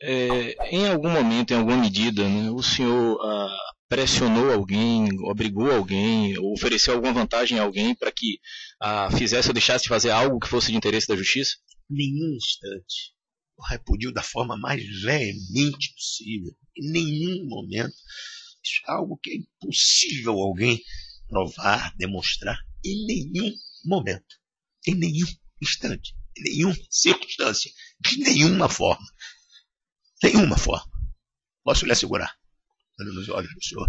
É, em algum momento, em alguma medida, né, o senhor ah, pressionou alguém, obrigou alguém, ofereceu alguma vantagem a alguém para que ah, fizesse ou deixasse de fazer algo que fosse de interesse da justiça? Nenhum instante. Eu repudio da forma mais veemente possível. Em nenhum momento. Isso é algo que é impossível alguém provar, demonstrar. Em nenhum momento. Em nenhum instante. Em nenhuma circunstância. De nenhuma forma. Nenhuma forma. Posso lhe assegurar. Olha nos olhos do senhor.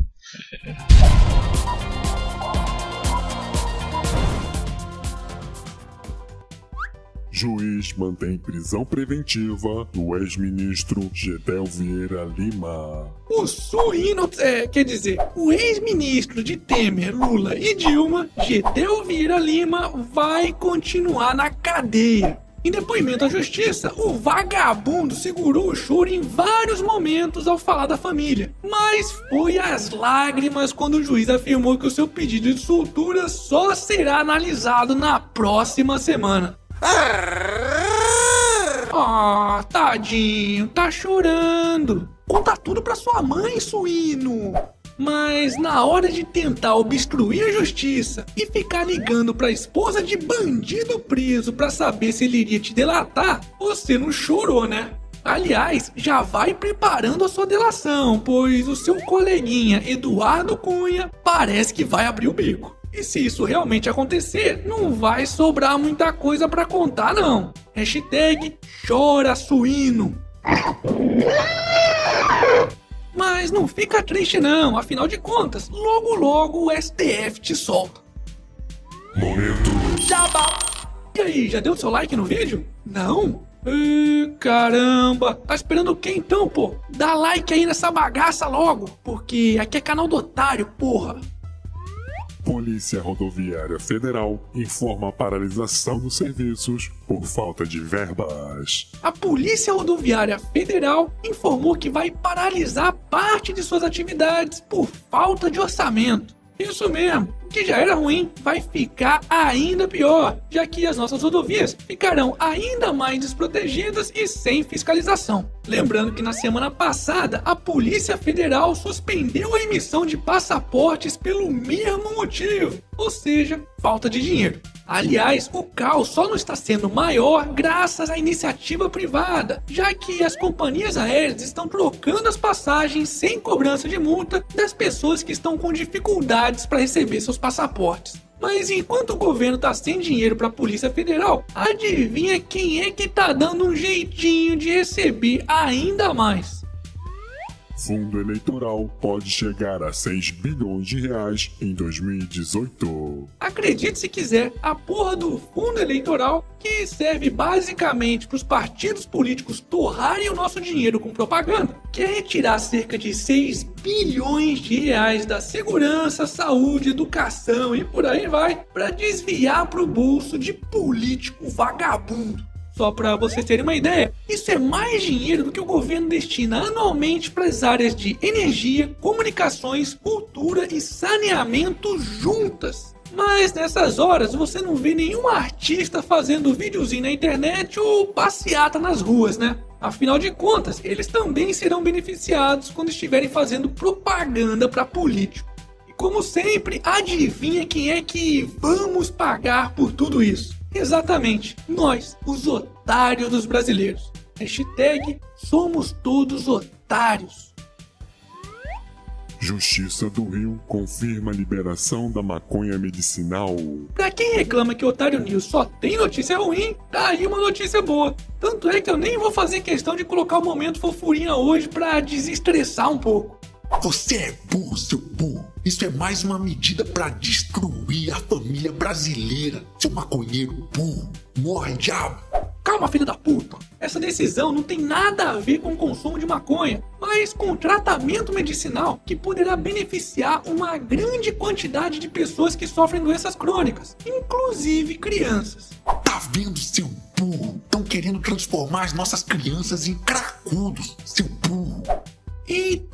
Juiz mantém prisão preventiva do ex-ministro Gedel Vieira Lima. O suíno, é, quer dizer, o ex-ministro de Temer, Lula e Dilma, Gedel Vieira Lima, vai continuar na cadeia. Em depoimento à justiça, o vagabundo segurou o choro em vários momentos ao falar da família, mas foi às lágrimas quando o juiz afirmou que o seu pedido de soltura só será analisado na próxima semana. Ah, tadinho, tá chorando. Conta tudo pra sua mãe, suíno. Mas na hora de tentar obstruir a justiça e ficar ligando pra esposa de bandido preso pra saber se ele iria te delatar, você não chorou, né? Aliás, já vai preparando a sua delação, pois o seu coleguinha Eduardo Cunha parece que vai abrir o bico. E se isso realmente acontecer, não vai sobrar muita coisa para contar não. Hashtag chora suíno. Mas não fica triste não, afinal de contas, logo logo o STF te solta. Momento. Jabá! E aí, já deu seu like no vídeo? Não? Ih, caramba! Tá esperando o que então, pô? Dá like aí nessa bagaça logo, porque aqui é canal do otário, porra! Polícia Rodoviária Federal informa a paralisação dos serviços por falta de verbas. A Polícia Rodoviária Federal informou que vai paralisar parte de suas atividades por falta de orçamento. Isso mesmo, o que já era ruim vai ficar ainda pior, já que as nossas rodovias ficarão ainda mais desprotegidas e sem fiscalização. Lembrando que na semana passada a Polícia Federal suspendeu a emissão de passaportes pelo mesmo motivo, ou seja, falta de dinheiro. Aliás, o caos só não está sendo maior graças à iniciativa privada, já que as companhias aéreas estão trocando as passagens sem cobrança de multa das pessoas que estão com dificuldades para receber seus passaportes. Mas enquanto o governo tá sem dinheiro para a Polícia Federal, adivinha quem é que tá dando um jeitinho de receber ainda mais? Fundo eleitoral pode chegar a 6 bilhões de reais em 2018. Acredite se quiser, a porra do fundo eleitoral, que serve basicamente para os partidos políticos torrarem o nosso dinheiro com propaganda, quer retirar cerca de 6 bilhões de reais da segurança, saúde, educação e por aí vai, para desviar para o bolso de político vagabundo. Só para vocês terem uma ideia, isso é mais dinheiro do que o governo destina anualmente para as áreas de energia, comunicações, cultura e saneamento juntas. Mas nessas horas você não vê nenhum artista fazendo videozinho na internet ou passeata nas ruas, né? Afinal de contas, eles também serão beneficiados quando estiverem fazendo propaganda para político. Como sempre, adivinha quem é que vamos pagar por tudo isso? Exatamente, nós, os otários dos brasileiros. Hashtag somos todos otários. Justiça do Rio confirma a liberação da maconha medicinal. Pra quem reclama que Otário News só tem notícia ruim, tá aí uma notícia boa. Tanto é que eu nem vou fazer questão de colocar o momento fofurinha hoje pra desestressar um pouco. Você é burro, seu burro. Isso é mais uma medida para destruir a família brasileira. Seu maconheiro burro. Morre, diabo. Calma, filho da puta. Essa decisão não tem nada a ver com o consumo de maconha, mas com tratamento medicinal que poderá beneficiar uma grande quantidade de pessoas que sofrem doenças crônicas, inclusive crianças. Tá vendo, seu burro? Estão querendo transformar as nossas crianças em cracudos, seu burro. Eita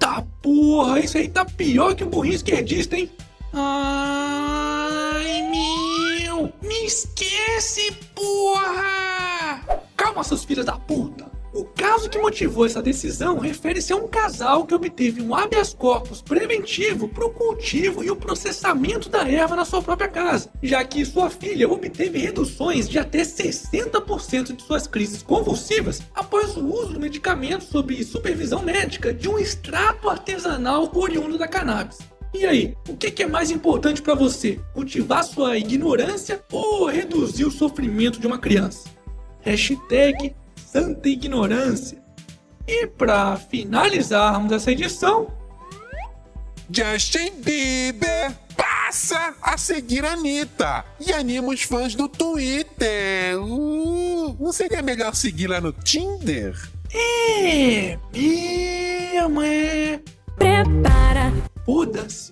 porra, isso aí tá pior que o burrinho esquerdista, hein? Ai, meu! Me esquece, porra! Calma, seus filhos da puta! O caso que motivou essa decisão refere-se a um casal que obteve um habeas corpus preventivo para o cultivo e o processamento da erva na sua própria casa, já que sua filha obteve reduções de até 60% de suas crises convulsivas após o uso do medicamento sob supervisão médica de um extrato artesanal oriundo da cannabis. E aí, o que é mais importante para você? Cultivar sua ignorância ou reduzir o sofrimento de uma criança? Hashtag Santa Ignorância. E para finalizarmos essa edição, Justin Bieber passa a seguir a Anitta e anima os fãs do Twitter. Uh, não seria melhor segui-la no Tinder? é mesmo, é. Prepara. Foda-se.